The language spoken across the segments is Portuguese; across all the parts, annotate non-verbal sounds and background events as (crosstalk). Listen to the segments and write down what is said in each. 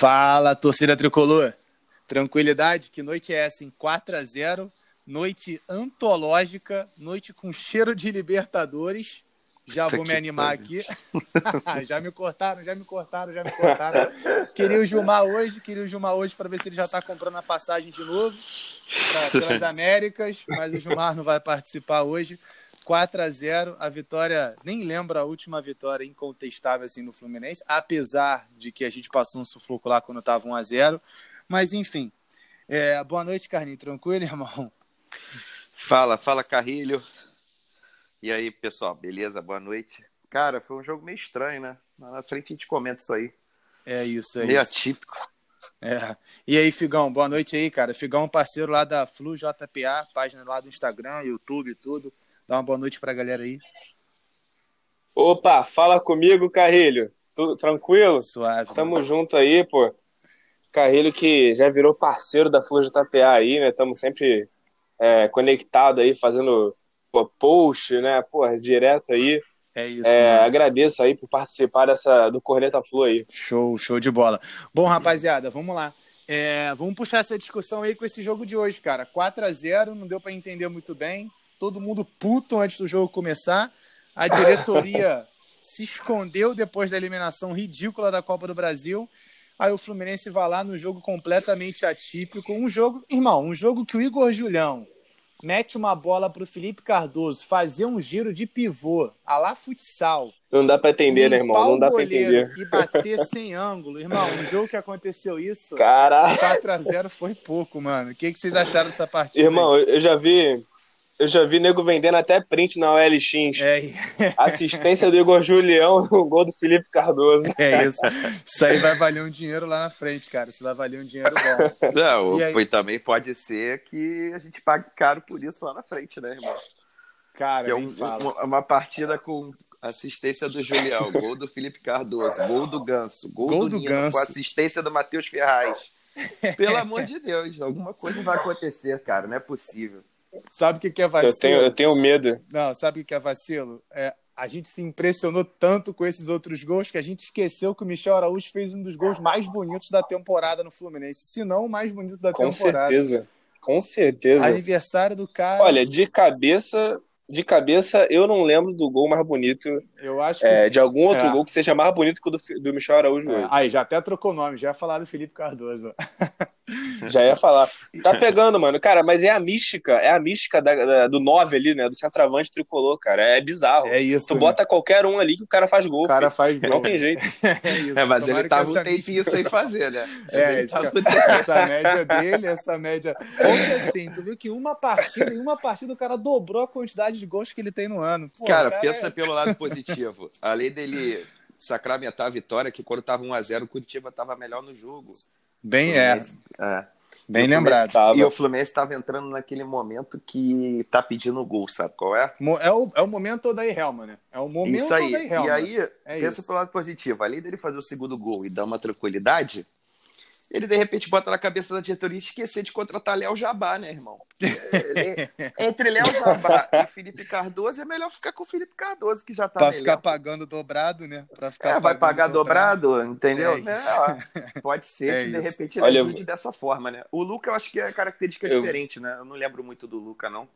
Fala, torcida tricolor. Tranquilidade, que noite é essa? Em 4 a 0 noite antológica, noite com cheiro de Libertadores. Já vou me animar aqui. (laughs) já me cortaram, já me cortaram, já me cortaram. Queria o Gilmar hoje, queria o Gilmar hoje para ver se ele já está comprando a passagem de novo pra, pelas Américas, mas o Gilmar não vai participar hoje. 4 a 0 a vitória, nem lembro a última vitória incontestável assim no Fluminense, apesar de que a gente passou um sufoco lá quando estava 1 a 0 mas enfim. É, boa noite, Carlinhos, tranquilo, (laughs) irmão? Fala, fala, Carrilho. E aí, pessoal, beleza? Boa noite. Cara, foi um jogo meio estranho, né? Na frente a gente comenta isso aí. É isso, é meio isso. atípico. É. E aí, Figão, boa noite aí, cara. Figão, parceiro lá da Flu JPA, página lá do Instagram, YouTube e tudo. Dá uma boa noite pra galera aí. Opa, fala comigo, Carrilho. Tudo tranquilo? Suave. Tamo mano. junto aí, pô. Carrilho que já virou parceiro da Flor JPA aí, né? Tamo sempre é, conectado aí, fazendo pô, post, né? Pô, direto aí. É isso. É, agradeço aí por participar dessa, do Corneta Flu aí. Show, show de bola. Bom, rapaziada, vamos lá. É, vamos puxar essa discussão aí com esse jogo de hoje, cara. 4 a 0 não deu para entender muito bem. Todo mundo puto antes do jogo começar. A diretoria (laughs) se escondeu depois da eliminação ridícula da Copa do Brasil. Aí o Fluminense vai lá no jogo completamente atípico. Um jogo, irmão, um jogo que o Igor Julião mete uma bola pro Felipe Cardoso fazer um giro de pivô, a lá futsal. Não dá pra entender, né, irmão? Não o dá goleiro entender. E bater sem ângulo. Irmão, um jogo que aconteceu isso, Caraca. 4x0 foi pouco, mano. O que, que vocês acharam dessa partida? Irmão, eu já vi. Eu já vi nego vendendo até print na OLX. É, Assistência do Igor Julião no gol do Felipe Cardoso. é isso. Isso aí vai valer um dinheiro lá na frente, cara. Isso vai valer um dinheiro bom. Não, E aí? também pode ser que a gente pague caro por isso lá na frente, né, irmão? Cara, Que é um- uma, uma partida com assistência do Julião, gol do Felipe Cardoso, gol do Ganso, gol, Gol do, do Nino, Ganso. com assistência do Matheus Ferraz. (laughs) Pelo amor de Deus, alguma coisa vai acontecer, cara, não é possível. Sabe o que, que é vacilo? Eu tenho, eu tenho medo. Não, sabe o que é vacilo? É, a gente se impressionou tanto com esses outros gols que a gente esqueceu que o Michel Araújo fez um dos gols mais bonitos da temporada no Fluminense. Se não, o mais bonito da Com temporada. certeza. Com certeza. Aniversário do cara. Olha, de cabeça, de cabeça, eu não lembro do gol mais bonito, eu acho que. é, de algum outro É. gol que seja mais bonito que o do, do Michel Araújo É, hoje. aí, já até trocou nome, já ia falar do Felipe Cardoso. (laughs) Já ia falar. Tá (laughs) pegando, mano. Cara, mas é a mística, é a mística da- da- do 9 ali, né? Do centroavante tricolor, cara. É bizarro. É isso. tu né? bota qualquer um ali que o cara faz gol. o cara filho. faz gol. Não tem jeito. (laughs) É isso. É, mas Tomara ele tava um tempinho sem fazer, né? (laughs) Mas É, ele isso tava essa média dele, essa média. Ontem assim, tu viu que uma partida, em uma partida o cara dobrou a quantidade de gols que ele tem no ano. Pô, Cara, o pensa é- pelo lado positivo. Além dele sacramentar a vitória, que quando tava 1x0, o Curitiba tava melhor no jogo. Bem, é, É. bem E lembrado. Tava. E o Fluminense tava entrando naquele momento que tá pedindo gol, sabe qual é? É o, é o momento da Helma, né? É o momento Isso aí. da Helma. E aí, É pensa isso. pelo lado positivo. Além dele fazer o segundo gol e dar uma tranquilidade, ele de repente bota na cabeça da diretoria esquecer de contratar Léo Jabá, né, irmão? Ele- entre Léo Jabá e Felipe Cardoso, é melhor ficar com o Felipe Cardoso, que já tá pra no ficar pagando dobrado, né? Pra ficar É, vai pagar dobrado, entendeu? É ó, Pode ser (laughs) É que de isso. repente ele Olha, eu ajude dessa forma, né? O Luca eu acho que é característica Eu- diferente, né? Eu não lembro muito do Luca, não.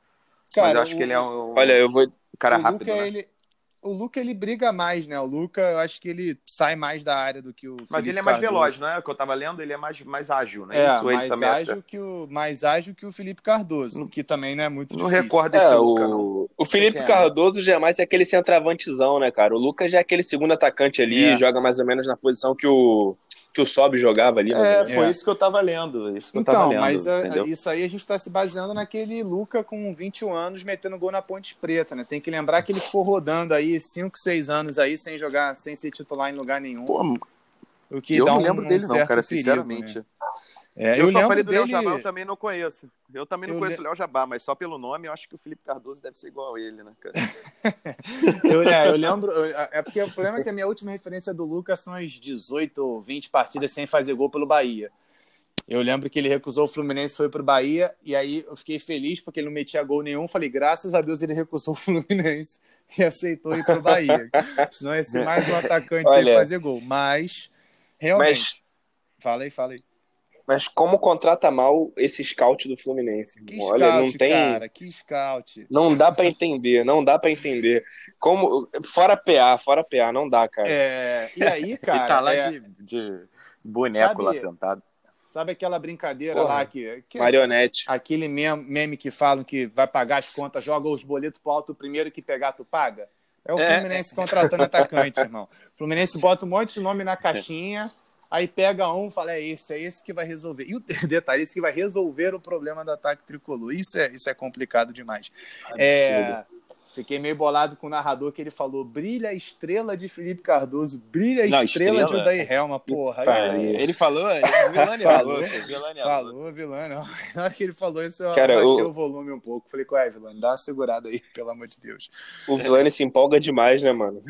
Cara, mas eu acho o- que ele é um, Olha, eu vou. um cara o rápido, Luca, né? ele, o Luca, ele briga mais, né? O Luca, eu acho que ele sai mais da área do que o Mas Felipe ele é mais Cardoso. veloz, não é? O que eu tava lendo, ele é mais, mais ágil, né? É, Isso mais também ágil, que o, mais ágil que o Felipe Cardoso, que também não é muito Não difícil. recordo esse É, Luca, não. o, o Felipe é? Cardoso já é mais aquele centroavantezão, né, cara? O Lucas já é aquele segundo atacante ali, É. joga mais ou menos na posição que o, que o Sobe jogava ali. É, foi É. isso que eu tava lendo. Isso que eu tava Então, lendo, mas a- entendeu? isso aí a gente está se baseando naquele Luca com 21 anos metendo gol na Ponte Preta, né? Tem que lembrar que ele ficou rodando aí 5, 6 anos aí sem jogar, sem ser titular em lugar nenhum. Pô, o que eu dá não um- lembro um dele, não, cara, perigo, sinceramente. né? É, eu, eu, só falei do Léo. Jabá, eu também não conheço. Eu também não Eu conheço le- o Léo Jabá, mas só pelo nome eu acho que o Felipe Cardoso deve ser igual a ele, né, cara? (laughs) Eu, é, eu lembro. eu- É porque o problema é que a minha última referência do Lucas são as 18 ou 20 partidas sem fazer gol pelo Bahia. Eu lembro que ele recusou o Fluminense, foi pro Bahia, e aí eu fiquei feliz porque ele não metia gol nenhum. Falei, graças a Deus ele recusou o Fluminense e aceitou ir pro Bahia. Senão ia ser (laughs) mais um atacante sem Olha, fazer gol. Mas, realmente. Fala aí, fala aí. Mas como contrata mal esse scout do Fluminense? Que Olha, scout, não tem. cara, que scout. Não dá pra entender, não dá pra entender. Como fora PA, fora PA, não dá, cara. É, e aí, (laughs) cara, Ele tá lá é, de, de boneco Sabe- lá sentado. sabe aquela brincadeira Porra. lá que, que Marionete. aquele meme, que falam que vai pagar as contas, joga os boletos pro alto, o primeiro que pegar tu paga? É o É. Fluminense contratando atacante, (laughs) irmão. O Fluminense bota um monte de nome na caixinha, aí pega um fala, é esse, é esse que vai resolver. E o (laughs) detalhe, esse que vai resolver o problema do ataque tricolor. Isso é, isso é complicado demais. É, fiquei meio bolado com o narrador que ele falou: brilha a estrela de Felipe Cardoso, brilha a Não, estrela, de estrela? Odair Helma, porra. Aí. Ele falou, ele, Vilani (laughs) Falou. Vilani falou. Vilano. (laughs) Na hora que ele falou isso, eu Cara, baixei o- o volume um pouco. Falei, qual é, Vilano? Dá uma segurada aí, (laughs) pelo amor de Deus. O Vilani se empolga demais, né, mano?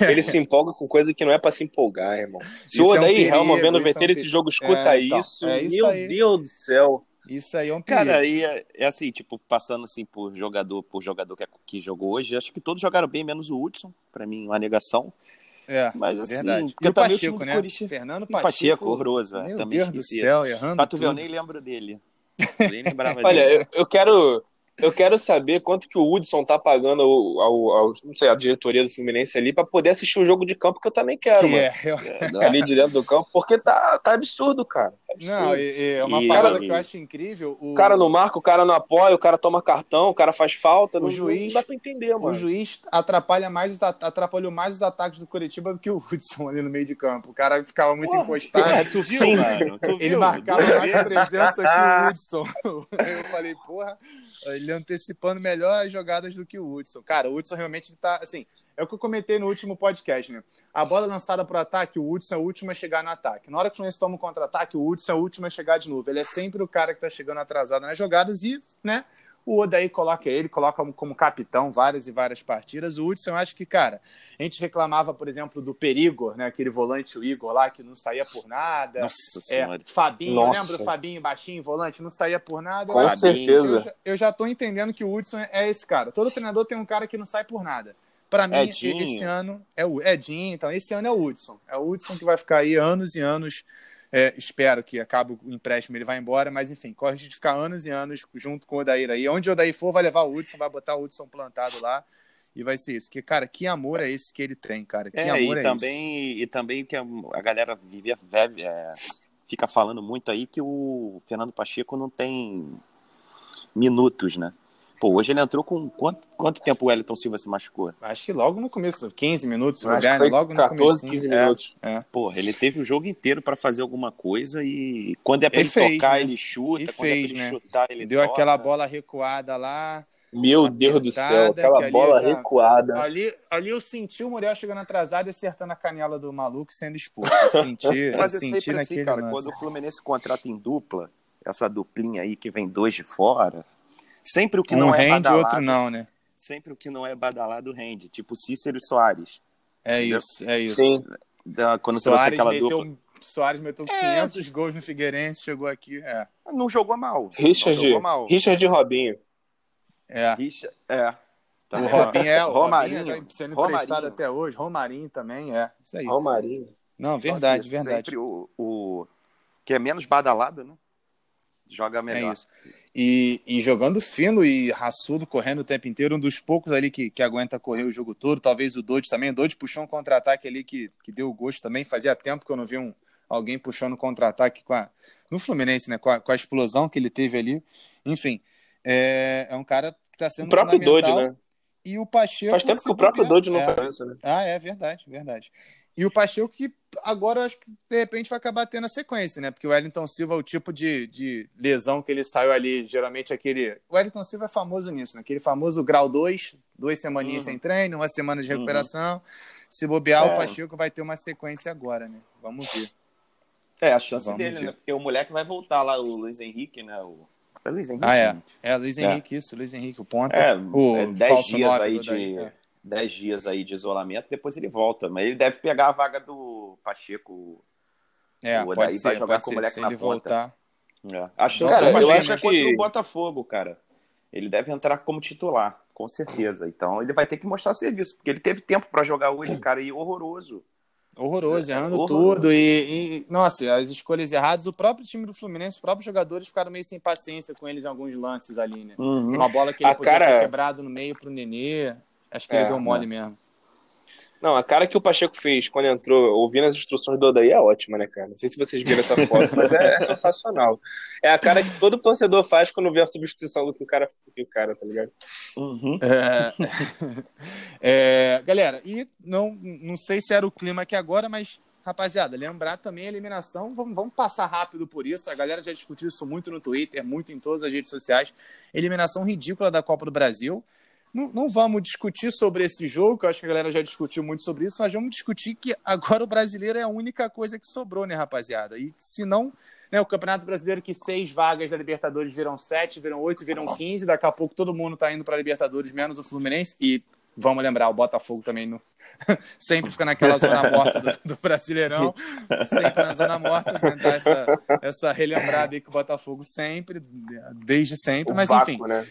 Ele se empolga com coisa que não é pra se empolgar, irmão. Se o é um Helma vendo isso é um VT esse perigo. jogo escuta É, então, isso, é isso meu aí. Deus do céu. Isso aí é um perigo. Cara, e é, é assim, tipo, passando assim por jogador, por jogador que, que jogou hoje, acho que todos jogaram bem, menos o Hudson, pra mim, uma negação. é, Mas assim, verdade. porque E o Pacheco, né? Corinthians- Fernando o Pacheco. Pacheco, horroroso, é, Meu também Deus do céu, errando Pra tu eu nem lembro dele. (laughs) Nem lembrava Olha, dele. eu, eu quero. Eu quero saber quanto que o Hudson tá pagando ao, ao- ao- não sei, a diretoria do Fluminense ali pra poder assistir o jogo de campo que eu também quero, Que mano. é, eu- É, (laughs) Ali de dentro do campo, porque tá, tá absurdo, cara. Tá absurdo. Não, e- e é uma E- parada e- que eu acho incrível. O, O cara não marca, o cara não apoia, o cara toma cartão, o cara faz falta. O não, juiz- não dá pra entender, o mano. juiz atrapalha mais, os at- atrapalhou mais os ataques do Curitiba do que o Hudson ali no meio de campo. O cara ficava muito Porra, encostado. É, tu viu, Sim. mano? Tu Ele viu? marcava Duas mais presença que o (laughs) Hudson. (laughs) Eu falei, porra, ele antecipando melhor as jogadas do que o Hudson. Cara, o Hudson realmente tá, assim, é o que eu comentei no último podcast, né? A bola lançada pro ataque, o Hudson é o último a chegar no ataque. Na hora que o Fluminense toma um contra-ataque, o Hudson é o último a chegar de novo. Ele é sempre o cara que tá chegando atrasado nas jogadas e, né, o Odaí coloca ele, coloca como, capitão várias e várias partidas. O Hudson, eu acho que, cara, a gente reclamava, por exemplo, do Perigor, né? Aquele volante, o Igor lá, que não saía por nada. Nossa É, senhora. Fabinho, Nossa. lembra do Fabinho baixinho, volante, não saía por nada. Com Eu- certeza. Eu, já- eu já tô entendendo que o Hudson é esse cara. Todo treinador tem um cara que não sai por nada. Pra mim, Edinho. esse ano é o Edinho, então esse ano é o Hudson. É o Hudson que vai ficar aí anos e anos. É, espero que acabe o empréstimo, ele vai embora, mas enfim, corre de ficar anos e anos junto com o Odair aí. Onde o Odair for, vai levar o Hudson, vai botar o Hudson plantado lá e vai ser isso. Que, cara, que amor é esse que ele tem, cara? Que É, amor e é esse? também, e também que a, a galera vive, vive- é, fica falando muito aí que o Fernando Pacheco não tem minutos, né? Pô, hoje ele entrou com quanto, quanto tempo o Wellington Silva se machucou? Acho que logo no começo, 15 minutos, se Eu né? logo no 14, comecinho. 15 É. minutos. Porra, ele teve o jogo inteiro pra fazer alguma coisa e quando é pra Ele ele, fez, tocar, né? ele chuta, E quando fez, é pra ele né? chutar, ele Deu toca. aquela bola recuada lá. Meu Deus do céu, aquela ali bola eu já- recuada. Ali, ali eu senti o Muriel chegando atrasado e acertando a canela do maluco e sendo expulso. Eu senti, (laughs) eu Mas é senti sempre naquele assim, cara, lance. quando o Fluminense contrata em dupla, essa duplinha aí que vem dois de fora, sempre o que um não é rende, badalado, outro não, né? sempre o que não é badalado rende, tipo Cícero e Soares. É Entendeu? isso, é isso. Sim. Da- Quando trouxe Soares aquela meteu, dupla. Soares meteu É, 500 gols no Figueirense, chegou aqui. É, Não jogou mal. Richard, jogou mal. Richard e Robinho. é. Richa- é. O Robinho é, o Romarinho. Robinho tá sendo Romarinho. emprestado até hoje. Romarinho também, é. Isso aí. Romarinho. Não, verdade, Então, assim, verdade. Sempre o, o que é menos badalado, né? Joga melhor. É isso. E, e jogando fino e raçudo, correndo o tempo inteiro, um dos poucos ali que, que aguenta correr o jogo todo. Talvez o Dodge também. O Dodge puxou um contra-ataque ali que, que deu gosto também. Fazia tempo que eu não vi um, alguém puxando contra-ataque com a, no Fluminense, né? Com a, com a explosão que ele teve ali. Enfim, é, é um cara que está sendo O próprio. Dodge, né? E o Pacheco. Faz tempo que o próprio Dodge não é. faz isso, né? Ah, é verdade, verdade. E o Pacheco que agora eu acho que de repente vai acabar tendo a sequência, né? Porque o Wellington Silva, o tipo de, de lesão que ele saiu ali, geralmente aquele. O Wellington Silva é famoso nisso, né? Aquele famoso grau 2, duas semaninhas Uhum. sem treino, uma semana de recuperação. Se bobear, É. o Pacheco vai ter uma sequência agora, né? Vamos ver. É, a chance Vamos dele, ver. né? Porque o moleque vai voltar lá, o Luiz Henrique, né? O... É Luiz Henrique? Ah, é. né? É, Luiz É. Henrique, isso, Luiz Henrique, o ponta. É, o é 10 falso dias aí daí, de. é. 10 dias aí de isolamento, depois ele volta. Mas ele deve pegar a vaga do Pacheco. É, O pode Odaí ser, vai jogar pode com o moleque Se na ele ponta. voltar. É. A chance Cara, eu Pacheco acho é que- contra o Botafogo, cara. Ele deve entrar como titular, com certeza. Então ele vai ter que mostrar serviço, porque ele teve tempo pra jogar hoje, cara, e horroroso. Horroroso, errando horroroso. tudo. E, e, nossa, as escolhas erradas. O próprio time do Fluminense, os próprios jogadores ficaram meio sem paciência com eles em alguns lances ali, né? Uhum. Uma bola que ele a podia cara... ter quebrado no meio pro Nenê. Acho que é, ele deu mole né? mesmo. Não, a cara que o Pacheco fez quando entrou, ouvindo as instruções do Odaí é ótima, né, cara? Não sei se vocês viram essa foto, mas é, é, sensacional. É a cara que todo torcedor faz quando vê a substituição do que o cara, que o cara tá ligado? Uhum. É... (laughs) é... Galera, e não, não sei se era o clima aqui agora, mas, rapaziada, lembrar também a eliminação, vamos, vamos passar rápido por isso. A galera já discutiu isso muito no Twitter, muito em todas as redes sociais. Eliminação ridícula da Copa do Brasil. Não, não, vamos discutir sobre esse jogo, que eu acho que a galera já discutiu muito sobre isso, mas vamos discutir que agora o brasileiro é a única coisa que sobrou, né, rapaziada? E se não, né, o Campeonato Brasileiro, que seis vagas da Libertadores viram sete, viram oito, viram quinze, daqui a pouco todo mundo tá indo para Libertadores, menos o Fluminense, e vamos lembrar, o Botafogo também no... (laughs) sempre fica naquela zona morta do, do Brasileirão, sempre na zona morta, tentar essa, essa relembrada aí que o Botafogo sempre, desde sempre, o mas vácuo, enfim. Né?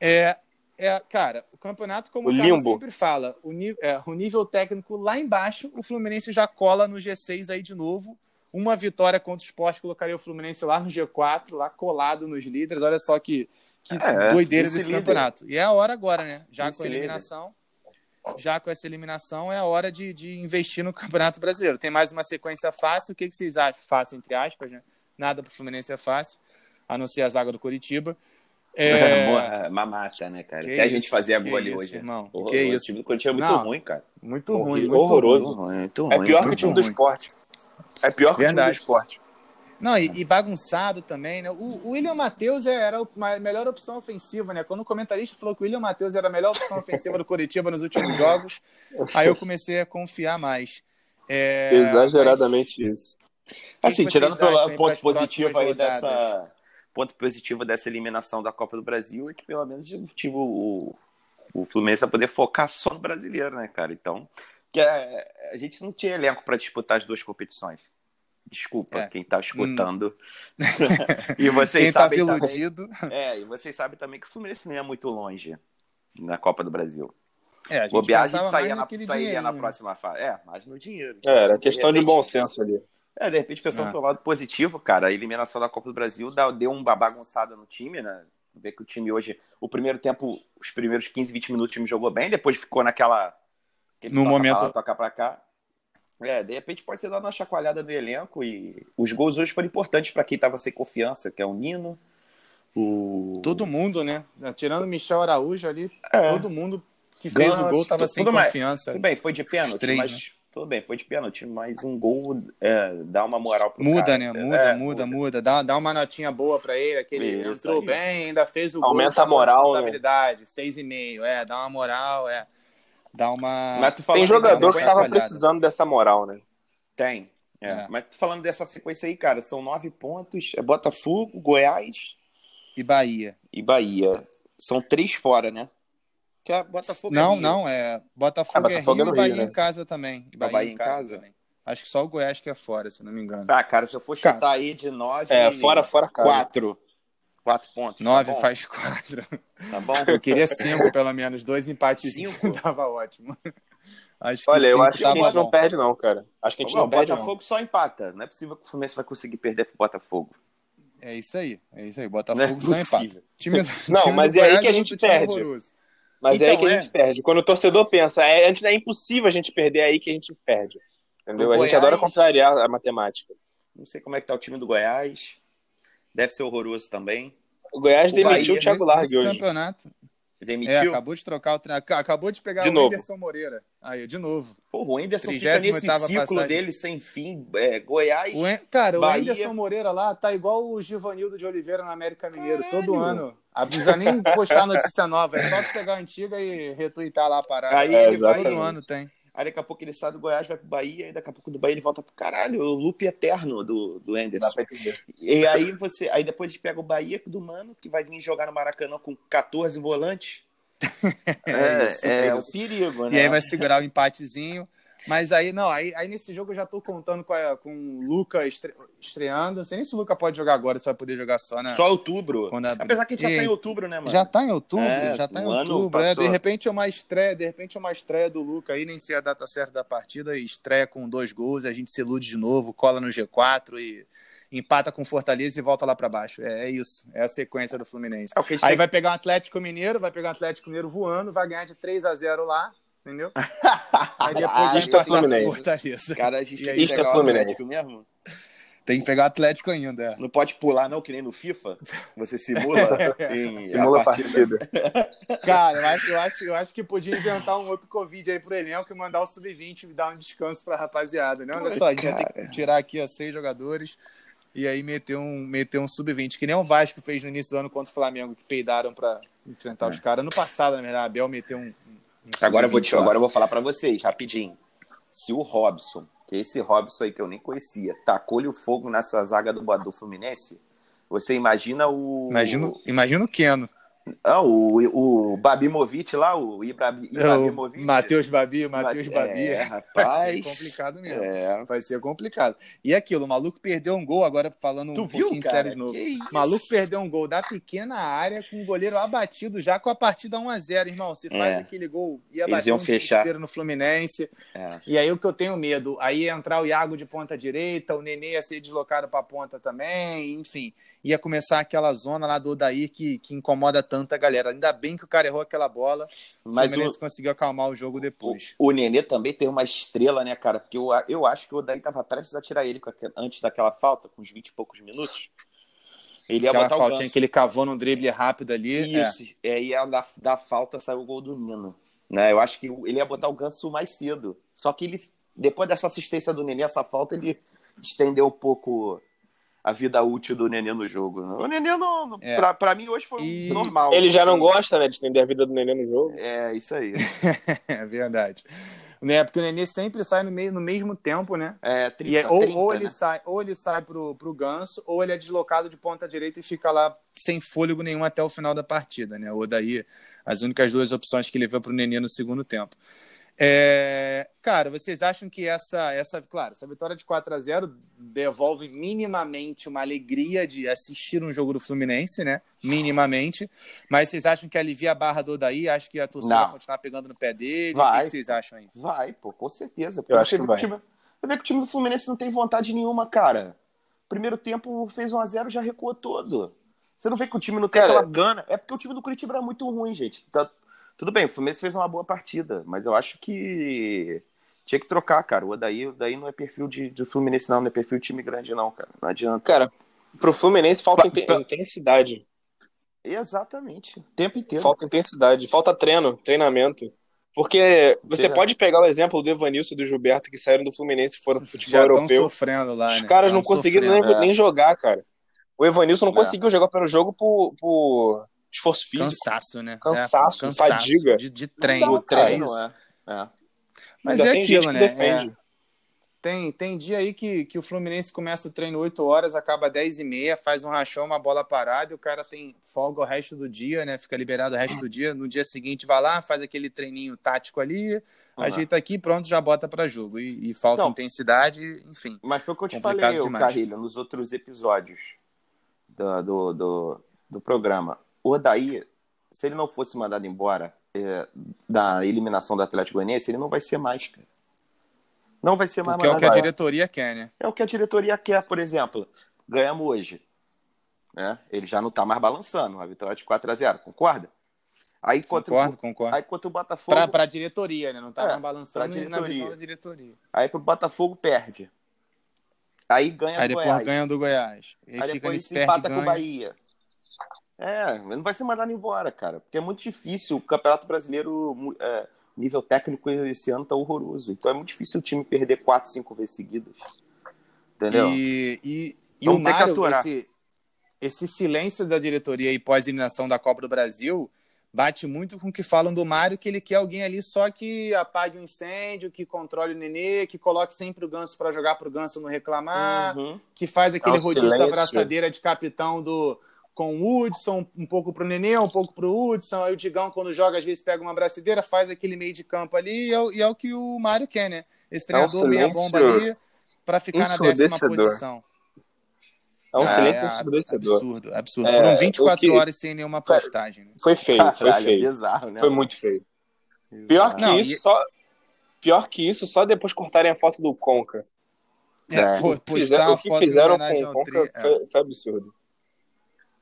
É, é, cara, o campeonato, como o, o sempre fala, o, é, o, nível técnico lá embaixo, o Fluminense já cola no G6 aí de novo. Uma vitória contra o esporte colocaria o Fluminense lá no G4, lá colado nos líderes. Olha só que, que é, doideira desse líder. campeonato. E é a hora agora, né? Já esse com a eliminação. Líder. Já com essa eliminação, é a hora de, de investir no Campeonato Brasileiro. Tem mais uma sequência fácil. O que, que vocês acham? Fácil, entre aspas, né? Nada para o Fluminense é fácil, a não ser a zaga do Curitiba. É... Mamata, né, cara? Que, que a gente fazia gol ali hoje. Irmão. O, que o, isso? time do Corinthians é muito Não, ruim, cara. Muito ruim, muito horroroso. Ruim, muito ruim, é pior que o time ruim. do esporte. É pior que Verdade. o time do esporte. Não, e, e, bagunçado também, né? O, o William Matheus era a melhor opção ofensiva, né? Quando o comentarista falou que o William Matheus era a melhor opção ofensiva do Curitiba nos últimos jogos, aí eu comecei a confiar mais. É, Exageradamente mas... isso. Assim, tirando pelo ponto positivo aí dessa ponto positivo dessa eliminação da Copa do Brasil é que pelo menos tipo, o, o Fluminense vai poder focar só no brasileiro, né, cara? Então, que a, a gente não tinha elenco para disputar as duas competições. Desculpa é. quem tá escutando. Hum. (laughs) e vocês quem tá sabem tá iludido. Também, é, e vocês sabem também que o Fluminense não é muito longe na Copa do Brasil. É, a gente, Bobear, a gente saía, na, sairia na próxima fase. É, mas no dinheiro. É, era questão de, repente, de bom senso ali. É, de repente, pensando ah. pelo lado positivo, cara, a eliminação da Copa do Brasil deu uma bagunçada no time, né? Ver que o time hoje, o primeiro tempo, os primeiros 15, 20 minutos o time jogou bem, depois ficou naquela. No momento. Pra lá, tocar pra cá. É, de repente pode ser dado uma chacoalhada no elenco e os gols hoje foram importantes para quem tava sem confiança, que é o Nino. O... Todo mundo, né? Tirando o Michel Araújo ali, é. todo mundo que fez o gol tava sem confiança. tudo bem, foi de pênalti, três, mas. Né? Tudo bem, foi de pênalti, mas um gol é, dá uma moral pro muda, cara. Né? Muda, é, muda, muda, muda. Dá, dá uma notinha boa para ele, aquele Isso, entrou aí. bem, ainda fez o Aumenta gol. Aumenta a moral, né? responsabilidade, né? seis e meio, é, dá uma moral, é. Dá uma... Mas tu Tem jogador que tava precisando dessa moral, né? Tem, é. é. Mas falando dessa sequência aí, cara, são nove pontos, é Botafogo, Goiás... E Bahia. E Bahia. São três fora, né? Que a Botafogo é não, é não, é Botafogo, ah, Botafogo é Rio, é e Bahia Rio, né? em casa também. E Bahia, Bahia em casa, casa? também. Acho que só o Goiás que é fora, se não me engano. Ah, cara, se eu for chutar cara, aí de nove... É, fora, fora, cara. Quatro. Quatro pontos. Tá nove tá faz quatro. Tá bom? Eu queria cinco, pelo menos. Dois empates. Cinco? (laughs) Tava ótimo. Acho que Olha, eu acho que a gente bom. não perde, não, cara. Acho que a gente Bom, não perde. O Botafogo não. só empata. Não é possível que o Fluminense vai conseguir perder pro Botafogo. É isso aí. É isso aí. Botafogo é só empata. Time, não, time mas é aí que a gente perde. Mas então, é aí que a gente perde. Quando o torcedor pensa, é, antes é impossível a gente perder, é aí que a gente perde. Entendeu? a gente adora contrariar a matemática. Não sei como é que tá o time do Goiás. Deve ser horroroso também. O Goiás o demitiu Bahia, o Thiago Largue hoje. campeonato. Demitiu? É, acabou de trocar o treinador. Acabou de pegar de o novo. Whindersson Moreira. Aí, de novo. Pô, o Whindersson fica nesse ciclo passagem. dele sem fim. É, Goiás. O en... Cara, Bahia... o Whindersson Moreira lá tá igual o Givanildo de Oliveira na América Mineiro. Caralho. Todo ano. Não precisa nem postar notícia nova. É só pegar a antiga e retweetar lá a parada. Aí é, ele vai, todo ano tem. Aí daqui a pouco ele sai do Goiás, vai pro Bahia, e daqui a pouco do Bahia ele volta pro caralho, o loop eterno do, do Anderson. Dá pra entender. E aí você. Aí depois a gente pega o Bahia do Mano, que vai vir jogar no Maracanã com 14 volantes. (laughs) é, é, é, é o perigo, né? E aí vai segurar o empatezinho. Mas aí, não, aí, aí nesse jogo eu já tô contando com, a, com o Luca estre, estreando. Não sei nem se o Luca pode jogar agora, se vai poder jogar só, né? Só outubro. Quando abrir. Apesar que a gente já tá em outubro, né, mano? Já tá em outubro, É, já tá em o outubro. É, de repente é uma estreia, de repente é uma estreia do Luca aí, nem sei a data certa da partida, e estreia com dois gols, a gente se ilude de novo, cola no G4 e empata com Fortaleza e volta lá pra baixo. É, é isso, é a sequência do Fluminense. É o Aí tem- vai pegar um Atlético Mineiro, vai pegar um Atlético Mineiro voando, vai ganhar de 3 a 0 lá, entendeu? (laughs) Aí depois Ah, vai isto é Fluminense. Fortaleza. Cara, a gente tem aí, que Isso é pegar o Fluminense. Atlético mesmo. Tem que pegar o Atlético ainda. é. Não pode pular, não, que nem no FIFA. Você simula (laughs) em Simula a a partida. (laughs) Cara, eu acho, eu, acho, eu acho que podia inventar um outro Covid aí pro elenco e mandar o Sub-20 e dar um descanso pra rapaziada, né? Olha só, a gente vai ter que tirar aqui ó, seis jogadores e aí meter um, meter um Sub-20, que nem o Vasco fez no início do ano contra o Flamengo, que peidaram pra enfrentar os caras. Ano passado, na verdade, a Abel meteu um. um Agora eu vou, Sub-20 te, agora eu vou falar pra vocês, rapidinho. Se o Robson, que é esse Robson aí que eu nem conhecia, tacou-lhe o fogo nessa zaga do, do Fluminense, você imagina o. Imagina, imagina o Keno. Ah, o, o Babimovic lá, o Ibra, O Ibrahimovic. Matheus Babi, o Matheus É, Babi. (laughs) Vai rapaz. ser complicado mesmo. É. Vai ser complicado. E aquilo, o maluco perdeu um gol, agora falando Tu um viu, pouquinho cara? sério de novo. O maluco perdeu um gol da pequena área com o goleiro abatido já com a partida 1x0, irmão. Se faz É. aquele gol, ia bater um fechar. desespero no Fluminense. É. E aí o que eu tenho medo, aí ia entrar o Iago de ponta direita, o Nenê ia ser deslocado para ponta também, enfim. Ia começar aquela zona lá do Odair que, que incomoda tanta galera. Ainda bem que o cara errou aquela bola, o Mas Fluminense o, conseguiu acalmar o jogo depois. o Nenê também tem uma estrela, né, cara? Porque eu, eu acho que o Odaí tava prestes a tirar ele antes daquela falta, com uns 20 e poucos minutos. Ele ia Aquela botar o faltinha que ele cavou num drible rápido ali. é. Isso. É, e a da, da falta saiu o gol do Nino. Né? Eu acho que ele ia botar o Ganso mais cedo. Só que ele, depois dessa assistência do Nenê, essa falta, ele estendeu um pouco a vida útil do Nenê no jogo. O Nenê, não, não- É. pra, pra mim, hoje foi E- normal. Ele já não Assim, gosta, né, de estender a vida do neném no jogo. É, isso aí. (laughs) É verdade. Né, porque o Nenê sempre sai no, meio, no mesmo tempo, né? É, 30, E aí, ou, 30, ou ele né? sai, ou ele sai pro, pro ganso, ou ele é deslocado de ponta direita e fica lá sem fôlego nenhum até o final da partida, né? Ou daí as únicas duas opções que ele vê pro Nenê no segundo tempo. É, cara, vocês acham que essa, essa, claro, essa vitória de 4 a 0 devolve minimamente uma alegria de assistir um jogo do Fluminense, né? Minimamente. Mas vocês acham que alivia a barra do Odaí? Acho que a torcida Não. vai continuar pegando no pé dele? O Vai. que, que vocês acham aí? Vai, pô, com certeza. Eu acho você que vê vai. o time, você vê que o time do Fluminense não tem vontade nenhuma, cara. Primeiro tempo fez 1 a 0 já recuou todo. Você não vê que o time não tem Cara, aquela gana. É porque o time do Curitiba era muito ruim, gente. Tá- tudo bem, o Fluminense fez uma boa partida, mas eu acho que tinha que trocar, cara. O Odaí, o Odaí não é perfil de, de Fluminense, não. Não é perfil de time grande, não, cara. Não adianta. Cara, pro Fluminense falta Pa- inten- pa- intensidade. Exatamente. O tempo inteiro. Falta intensidade, falta treino, treinamento. Porque você Verdade. pode pegar o exemplo do Evanilson e do Gilberto que saíram do Fluminense e foram pro futebol Já estão europeu. sofrendo lá, Os né? caras Tão não conseguiram nem, é. nem jogar, cara. O Evanilson não É. conseguiu jogar pelo jogo por, por esforço físico. Cansaço, né? Cansaço, É, fadiga. De, de treino. Não dá, cara, é não isso. é. É. Mas Ainda é tem aquilo, gente que né? defende. É, tem, tem dia aí que, que o Fluminense começa o treino 8 horas, acaba 10 e meia, faz um rachão, uma bola parada e o cara tem folga o resto do dia, né? Fica liberado o resto do dia. No dia seguinte vai lá, faz aquele treininho tático ali, Uhum. ajeita aqui, pronto, já bota pra jogo. E, e falta Não. intensidade, enfim. Mas foi o que eu te falei, demais. Carrilho, nos outros episódios do, do, do, do programa. O Odaí, se ele não fosse mandado embora é, da eliminação do Atlético Goianiense, ele não vai ser mais, cara. Não vai ser mais Porque é o que a mandado diretoria quer, né? É o que a diretoria quer, por exemplo. Ganhamos hoje. Né? Ele já não tá mais balançando. A vitória de 4 a 0 concorda? Aí contra, Concordo, o, concordo. aí contra o Botafogo. Pra, pra diretoria, né? Não tá É, mais balançando pra na diretoria. visão da diretoria. Aí pro Botafogo perde. Aí ganha Aí do depois Goiás. ganha do Goiás. Aí, Aí fica depois nesse empata com o ganha. Bahia. É, não vai ser mandado embora, cara. Porque é muito difícil. O Campeonato Brasileiro, é, nível técnico esse ano tá horroroso. Então é muito difícil o time perder quatro, cinco vezes seguidas. Entendeu? E, e, e o Mário, esse, esse silêncio da diretoria aí pós-eliminação da Copa do Brasil bate muito com o que falam do Mário, que ele quer alguém ali só que apague o incêndio, que controle o Nenê, que coloque sempre o Ganso para jogar para o Ganso não reclamar, Uhum. que faz aquele É rodízio da braçadeira de capitão do com o Hudson, um pouco pro Nenê, um pouco pro Hudson, aí o Digão quando joga às vezes pega uma braçadeira, faz aquele meio de campo ali e é, o- e é o que o Mário quer, né? esse treinador é um meia bomba ali para ficar na décima posição. É um ah, silêncio é, ensurdecedor. Absurdo, absurdo. É, Foram 24 que... horas sem nenhuma postagem. Né? Foi feio, Caralho, foi feio. Bizarro, né, foi mano? muito feio. Pior que Não, isso, e... só... Pior que isso, só depois cortarem a foto do Conca. É, é. o que fizeram, o que fizeram com o Conca tri... foi, foi, absurdo.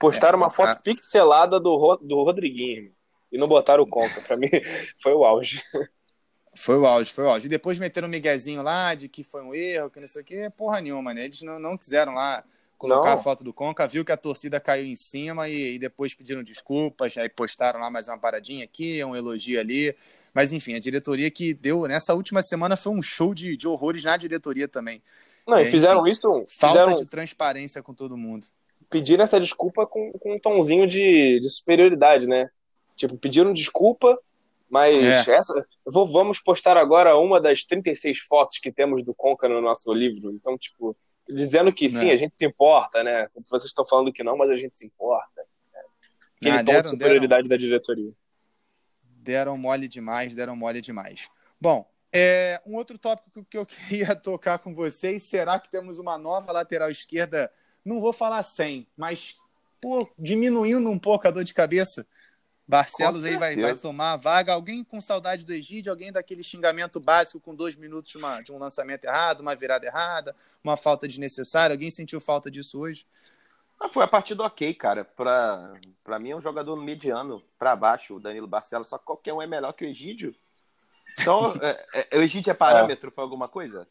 Postaram é, uma foto a... pixelada do, do Rodriguinho e não botaram o Conca. Pra mim, (laughs) foi o auge. Foi o auge, foi o auge. E depois meteram um miguezinho lá de que foi um erro, que não sei o quê. Porra nenhuma, né? Eles não, não quiseram lá colocar não. a foto do Conca, viu que a torcida caiu em cima e, e, depois pediram desculpas, aí postaram lá mais uma paradinha aqui, um elogio ali. Mas enfim, a diretoria que deu nessa última semana foi um show de, de horrores na diretoria também. Não, e fizeram enfim, isso. Falta fizeram... de transparência com todo mundo. Pediram essa desculpa com, com um tomzinho de, de superioridade, né? Tipo, pediram desculpa, mas é. essa, vou, vamos postar agora uma das 36 fotos que temos do Conca no nosso livro. Então, tipo, dizendo que sim, é. a gente se importa, né? Vocês estão falando que não, mas a gente se importa. Né? Aquele ah, tom de superioridade deram, da diretoria. Deram mole demais, deram mole demais. Bom, é, um outro tópico que eu (laughs) queria tocar com vocês, será que temos uma nova lateral esquerda? Não vou falar sem, mas pô, diminuindo um pouco a dor de cabeça. Barcelos aí vai, vai tomar a vaga. Alguém com saudade do Egídio, alguém daquele xingamento básico com dois minutos de, uma, de um lançamento errado, uma virada errada, uma falta desnecessária. Alguém sentiu falta disso hoje? Ah, foi a partida ok, cara. Pra, pra mim é um jogador mediano para baixo, o Danilo Barcelos, só que qualquer um é melhor que o Egídio. Então, (laughs) é, é, o Egídio é parâmetro é. para alguma coisa?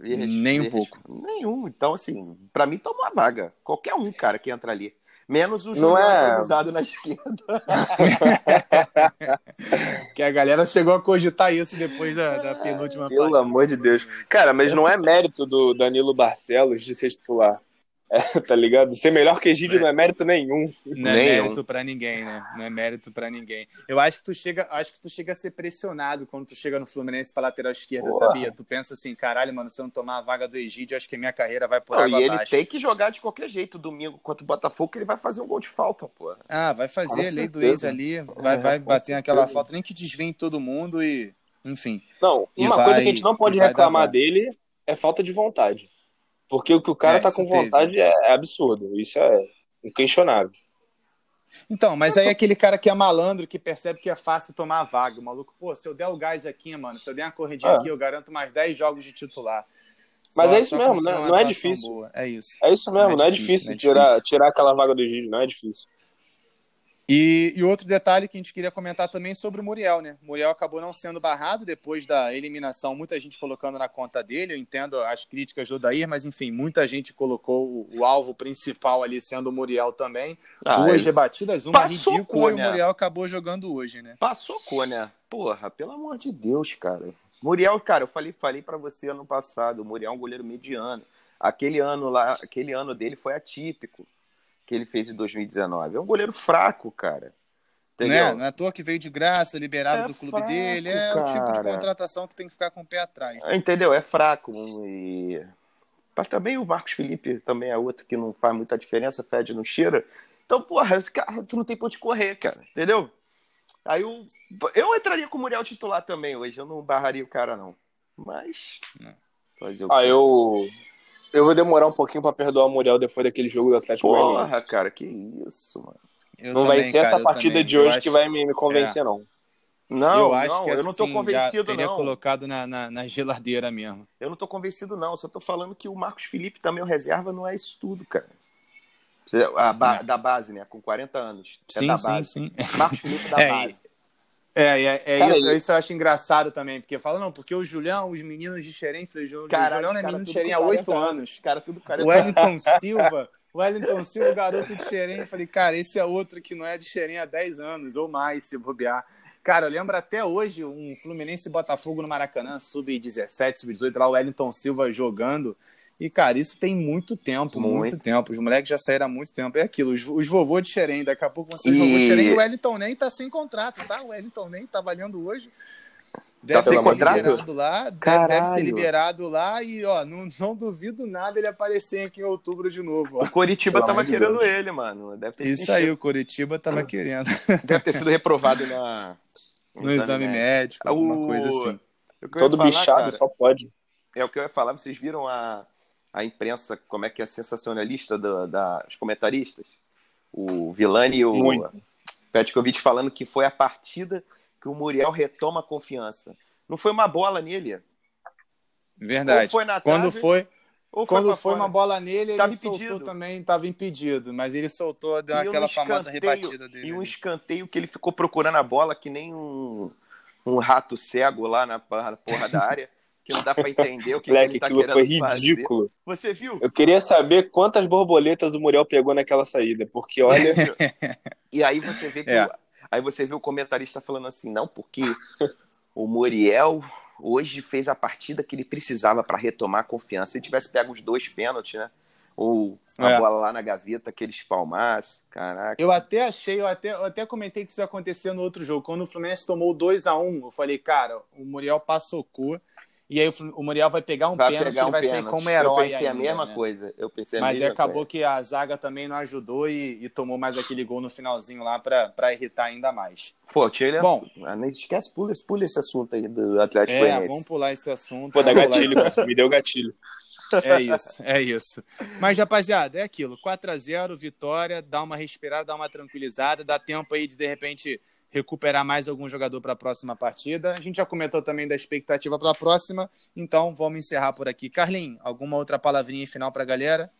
Nem um pouco. Nenhum. Então, assim, para mim toma uma vaga. Qualquer um, cara, que entra ali. Menos o Julião é... usado na esquerda. (laughs) que a galera chegou a cogitar isso depois da, da penúltima Pelo partida. amor de Deus. Cara, mas não é mérito do Danilo Barcelos de ser titular. É, tá ligado? Ser melhor que Egídio é. não é mérito nenhum. Não é nenhum. mérito para ninguém, né? Não é mérito para ninguém. Eu acho que tu chega, acho que tu chega a ser pressionado quando tu chega no Fluminense pra lateral esquerda, Porra. sabia? Tu pensa assim, caralho, mano, se eu não tomar a vaga do Egídio, acho que a minha carreira vai por não, água E abaixo. ele tem que jogar de qualquer jeito domingo contra o Botafogo, que ele vai fazer um gol de falta, porra. Ah, vai fazer a lei do ex ali, vai, é, vai bater aquela falta, nem que desviem todo mundo e, enfim. Não, uma coisa que a gente não pode reclamar dele é falta de vontade. Porque o que o cara é, tá com vontade é, é, absurdo. Isso é inquestionável. Então, mas aí aquele cara que é malandro, que percebe que é fácil tomar a vaga, o maluco, pô, se eu der o gás aqui, mano, se eu der uma corridinha é. aqui, eu garanto mais 10 jogos de titular. Mas só, é isso mesmo, né? não é difícil. Boa. É isso. É isso mesmo, não é, não difícil, é difícil, tirar, difícil. tirar aquela vaga do Egídio, não é difícil. E, e, outro detalhe que a gente queria comentar também sobre o Muriel, né? O Muriel acabou não sendo barrado depois da eliminação, muita gente colocando na conta dele. Eu entendo as críticas do Dair, mas enfim, muita gente colocou o, o alvo principal ali sendo o Muriel também. Ah, Duas rebatidas, uma ridícula Cunha. e o Muriel acabou jogando hoje, né? Passou Cunha. Porra, pelo amor de Deus, cara. Muriel, cara, eu falei, falei para você ano passado, o Muriel é um goleiro mediano. Aquele ano lá, aquele ano dele foi atípico que ele fez em 2019. É um goleiro fraco, cara. Entendeu? Não é, não é à toa que veio de graça, liberado é do clube fraco, dele. É cara. o tipo de contratação que tem que ficar com o pé atrás. Né? Entendeu? É fraco. E... Mas também o Marcos Felipe também é outro que não faz muita diferença, fede não cheira. Então, porra, cara, tu não tem pra onde correr, cara. Entendeu? Aí eu, eu entraria com o Muriel titular também hoje. Eu não barraria o cara, não. Mas. Não. Fazer o ah, eu, eu vou demorar um pouquinho pra perdoar o Muriel depois daquele jogo do Atlético Porra, Goianiense. cara, que isso, mano. Eu não também, vai ser cara, essa partida de hoje acho... que vai me, me convencer, é. não. Não, eu acho não, que eu não tô assim, convencido, teria não. colocado na, na, na, geladeira mesmo. Eu não tô convencido, não. Só tô falando que o Marcos Felipe também, o reserva, não é isso tudo, cara. A ba da base, né? Com 40 anos. É sim, é da base. sim, sim. Marcos Felipe da (laughs) é, base. É, é, é cara, isso, isso eu acho engraçado também, porque fala, não, porque o Julião, os meninos de Xerém, falei, o Julião não é menino de Xerém há oito anos. Cara, tudo 40 o Wellington (laughs) Silva, o Wellington Silva, garoto de Xerém, falei, cara, esse é outro que não é de Xerém há 10 anos, ou mais, se bobear. Cara, eu lembro até hoje um Fluminense Botafogo no Maracanã, sub-17, sub-18, lá o Wellington Silva jogando. E, cara, isso tem muito tempo, muito, muito tempo. Os moleques já saíram há muito tempo. É aquilo, os, os vovô de Xerém, daqui a pouco vão ser e... vovô de Xerém. O Wellington nem tá sem contrato, tá? O Wellington nem tá valendo hoje. Deve tá ser liberado lá, deve, deve, ser liberado lá e, ó, não, não duvido nada ele aparecer aqui em outubro de novo. Ó. O Coritiba tava querendo Deus. ele, mano. Isso aí, o Coritiba tava querendo. Deve ter sido reprovado na... (laughs) no, no exame, exame médico, médico, alguma o... coisa assim. Ia Todo falar, bichado cara, só pode. É o que eu ia falar. Vocês viram a, a imprensa, como é que é sensacionalista do, da, os comentaristas? O Vilani e o Muito. Petkovic falando que foi a partida que o Muriel retoma a confiança. Não foi uma bola nele. Verdade. Ou foi na Quando trave, foi, foi quando foi fora. uma bola nele, ele Tava soltou impedido. também, estava impedido. Mas ele soltou, deu E aquela famosa rebatida dele. E um escanteio que ele ficou procurando a bola que nem um, um rato cego lá na porra da área, (laughs) que não dá pra entender o que, que ele tá aquilo querendo foi fazer. ridículo. Você viu? Eu queria saber quantas borboletas o Muriel pegou naquela saída, porque olha, (laughs) E aí você vê que É. o, aí você vê o comentarista falando assim, não, porque o Muriel hoje fez a partida que ele precisava para retomar a confiança. Se ele tivesse pego os dois pênaltis, né? Ou a É. bola lá na gaveta que ele espalmasse, caraca. Eu até achei, eu até, eu até comentei que isso ia acontecer no outro jogo. Quando o Fluminense tomou 2 a 1 eu falei, cara, o Muriel passou cu. E aí o Muriel vai pegar um Vai pênalti, pegar um vai sair pênalti. como herói. Eu pensei ainda, a mesma né? coisa. Eu pensei a Mas acabou coisa. que a zaga também não ajudou e, e tomou mais aquele gol no finalzinho lá pra pra irritar ainda mais. Pô, tio, ele é... Bom. Nem esquece, pula, pula esse assunto aí do Atlético É, Goianiense. vamos pular esse assunto. pô, dá gatilho, me deu gatilho. É isso, é isso. Mas, rapaziada, é aquilo. 4x0, vitória, dá uma respirada, dá uma tranquilizada, dá tempo aí de, de repente, recuperar mais algum jogador para a próxima partida. A gente já comentou também da expectativa para a próxima, então vamos encerrar por aqui. Carlinhos, alguma outra palavrinha final para a galera?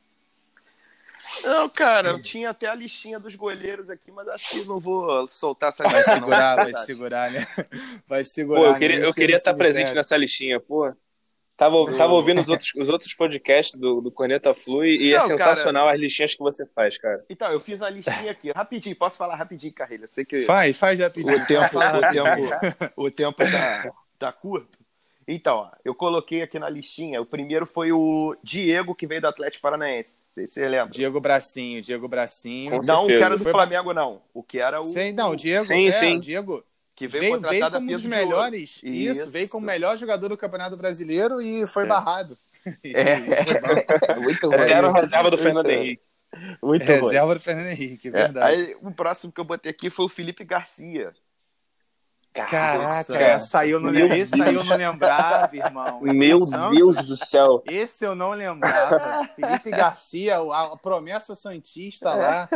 Não, cara, eu tinha até a listinha dos goleiros aqui, mas acho que não vou soltar essa Vai não. segurar, vai Verdade. segurar, né? Vai segurar. Pô, eu né? queria, eu Cheio queria de estar presente cemitério. nessa listinha, pô. Tava, tava ouvindo os outros, os outros podcasts do, do Corneta Flui e é Não, sensacional as listinhas que você faz, cara. Então, eu fiz a listinha aqui, rapidinho, posso falar rapidinho, Carreira? Sei que Faz, faz rapidinho. o tempo, o tempo, o tempo tá, tá curto. Então, ó, eu coloquei aqui na listinha, o primeiro foi o Diego, que veio do Atlético Paranaense. Não sei se você lembra. Diego Bracinho, Diego Bracinho. Com não o que era do Foi- Flamengo, não. O que era o Sei, não, o Diego, Sim, é, sim. o Diego que veio, veio, veio contratado a como um dos melhores. Isso. Isso. veio como o melhor jogador do Campeonato Brasileiro e foi É. barrado. É, (laughs) (laughs) muito ruim. Era o reserva do Fernando Henrique. Muito. Reserva do Fernando Henrique, É, verdade. aí, o próximo que eu botei aqui foi o Felipe Garcia. Caraca, Nossa, essa aí eu não, Meu esse aí eu não lembrava, irmão. Meu Santos, Deus do céu. Esse eu não lembrava. (laughs) Felipe Garcia, a, promessa Santista lá.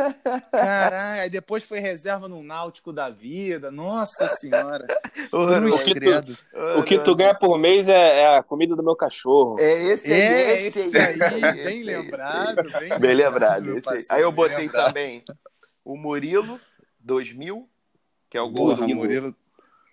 Caralho, aí depois foi reserva no Náutico da vida. Nossa Senhora. (laughs) O que tu-. O que tu ganha por mês é, é a comida do meu cachorro. É esse aí, É, esse, esse aí, esse bem esse lembrado. Bem, Bem lembrado. aí. Aí eu botei lembrado. também o Murilo, 2000, que é o gol Porra, do, Murilo,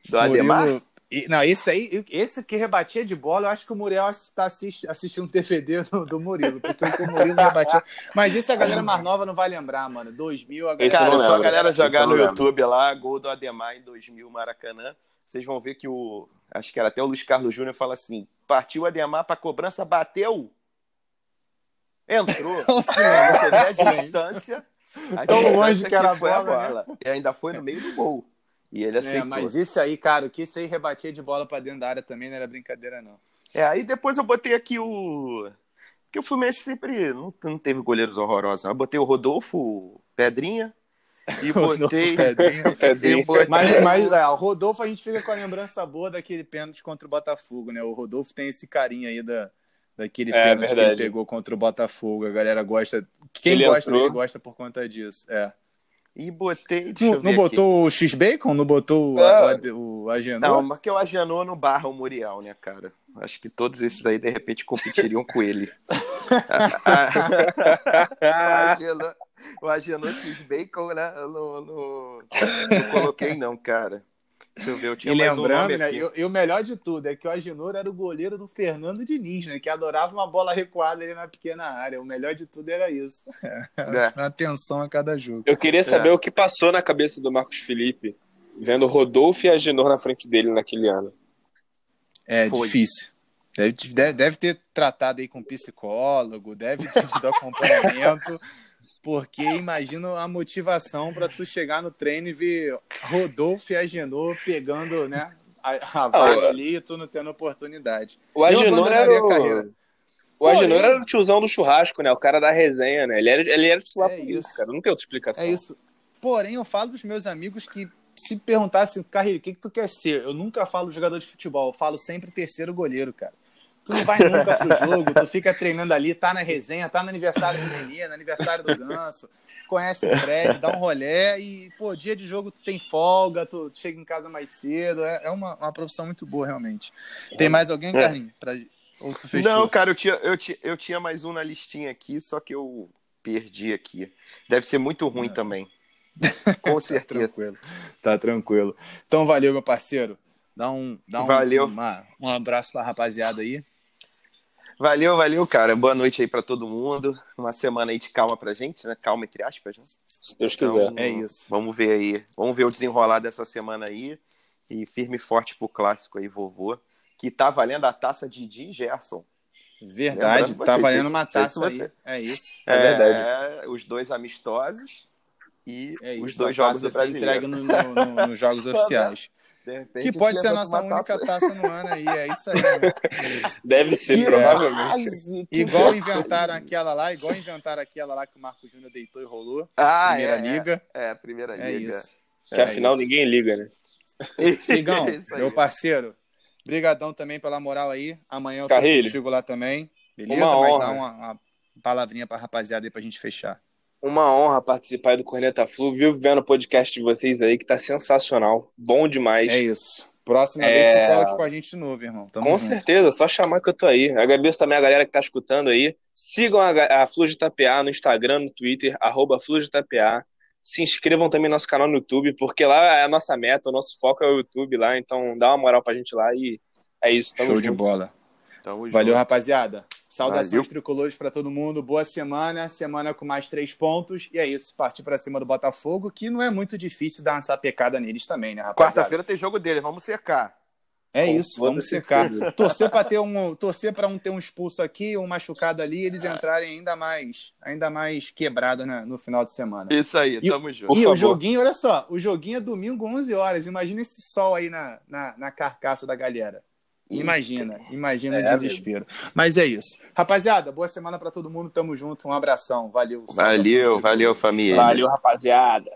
do Ademar. Murilo- e- não, esse aí, esse que rebatia de bola, eu acho que o Muriel está assisti- assistindo o TFD do, do Murilo, porque o Murilo rebatia. Mas isso a galera mais nova não vai lembrar, mano. 2000, a galera. Cara, só a galera jogar no. YouTube lá, gol do Ademar em 2000, Maracanã. Vocês vão ver que o. Acho que era até o Luiz Carlos Júnior fala assim: partiu o Ademar pra cobrança, bateu. Entrou. (laughs) Senhor, Você vê a distância. A Tão distância longe que era a foi bola, né? E ainda foi no meio do gol. E ele É, aceitou. mas isso aí, cara, o que isso aí rebatia de bola pra dentro da área também não era brincadeira, não. É, aí depois eu botei aqui o. Porque o Fluminense sempre não, não teve goleiros horrorosos. não. Eu botei o Rodolfo Pedrinha e (laughs) botei. Pedrinho. (laughs) Pedrinho. e botei Mas, mas é, o Rodolfo, a gente fica com a lembrança boa daquele pênalti contra o Botafogo, né? O Rodolfo tem esse carinho aí da, daquele É, pênalti que verdade. ele pegou contra o Botafogo. A galera gosta. Quem Ele gosta entrou. dele gosta por conta disso. É. E botei. Não, não aqui. botou o X-Bacon? Não botou o, Ah. o, o Agenor? Não, mas que o Agenor não barra o Muriel, né, cara? Acho que todos esses aí, de repente, competiriam com ele. (laughs) o Agenor, o Agenor X-Bacon, né? Eu não, não, não coloquei, não, cara. Deixa eu ver, eu tinha E mais um lembrando, nome né? E, e o melhor de tudo é que o Agenor era o goleiro do Fernando Diniz, né? Que adorava uma bola recuada ali na pequena área. O melhor de tudo era isso. (laughs) É. Atenção a cada jogo. Eu queria saber É. o que passou na cabeça do Marcos Felipe, vendo Rodolfo e Agenor na frente dele naquele ano. É Foi. difícil. Deve, deve, deve ter tratado aí com psicólogo, deve ter tido acompanhamento, (laughs) porque imagino a motivação para tu chegar no treino e ver Rodolfo e Agenor pegando, né? A, a vaga eu- ali e tu não tendo oportunidade. O Agenor era o... carreira. O Agenor era o tiozão do churrasco, né? O cara da resenha, né? Ele era, ele era titular É por isso, cara. Não tem outra explicação. É isso. Porém, eu falo pros meus amigos que se perguntasse, Carrilho, o que, que tu quer ser? Eu nunca falo jogador de futebol, eu falo sempre terceiro goleiro, cara. Tu não vai nunca pro jogo, tu fica treinando ali, tá na resenha, tá no aniversário do Menino, aniversário do Ganso, conhece o Fred, dá um rolé e, pô, dia de jogo tu tem folga, tu, chega em casa mais cedo. É, é uma, uma profissão muito boa, realmente. Tem mais alguém, É. Carlinhos? Pra... Ou tu fechou? Não, cara, eu tinha, eu, tinha, eu tinha mais um na listinha aqui, só que eu perdi aqui. Deve ser muito ruim também. (laughs) Com Tá certeza. tranquilo. Tá tranquilo. Então, valeu, meu parceiro. Dá um, dá um, Valeu. uma- um abraço pra rapaziada aí. Valeu, valeu, cara. Boa noite aí pra todo mundo. Uma semana aí de calma pra gente, né? Calma, entre aspas, né? Se Deus quiser. Então, É isso. Vamos ver aí. Vamos ver o desenrolar dessa semana aí. E firme e forte pro clássico aí, vovô. Que tá valendo a taça de Didi e Gerson. Verdade, Lembrando tá vocês, valendo uma taça você- aí. É isso. É verdade. Os dois amistosos e É isso. os dois jogos do brasileiro. entregue no- no- no- nos jogos (laughs) oficiais. Repente, Que pode ser a nossa única taça- taça no ano aí. É isso aí. né? (laughs) Deve ser, Que provavelmente. quase, Igual quase. inventaram aquela lá, igual inventaram aquela lá que o Marco Júnior deitou e rolou. Ah, Primeira é, Liga. É, é, primeira É liga. isso. Que É afinal isso. ninguém liga, né? (laughs) Igão, É meu parceiro, brigadão também pela moral aí. Amanhã eu tô Carrilho. contigo lá também. Beleza? Uma Mas honra. dá uma, uma palavrinha pra rapaziada aí pra gente fechar. Uma honra participar aí do Corneta Flu. Vivo vendo o podcast de vocês aí, que tá sensacional. Bom demais. É isso. Próxima É. vez tu cola aqui com a gente de novo, irmão. Tamo Com junto. certeza, só chamar que eu tô aí. Agradeço também a galera que tá escutando aí. Sigam a, a Flu de Itapeá no Instagram, no Twitter, arroba Flu de Itapeá. Se inscrevam também no nosso canal no YouTube, porque lá é a nossa meta, o nosso foco é o YouTube lá, então dá uma moral pra gente lá e é isso. Tamo Show de junto. bola. Tamo Valeu, junto. rapaziada. Saudações Valeu. tricolores pra todo mundo. Boa semana. Semana com mais três pontos. E é isso. Partir pra cima do Botafogo, que não é muito difícil dar uma sapecada neles também, né, rapaziada? Quarta-feira tem jogo dele, vamos secar. É Com isso, vamos secar. Torcer para ter um, torcer para um ter um expulso aqui, um machucado ali, eles entrarem ainda mais, ainda mais quebrados né, no final de semana. Isso aí, E- tamo junto. E favor. o joguinho, olha só, o joguinho é domingo 11 horas. Imagina esse sol aí na, na, na carcaça da galera. Imagina, imagina É, o desespero. Mas é isso. Rapaziada, boa semana para todo mundo. Tamo junto. Um abração. Valeu. Valeu, valeu, família. Valeu, rapaziada.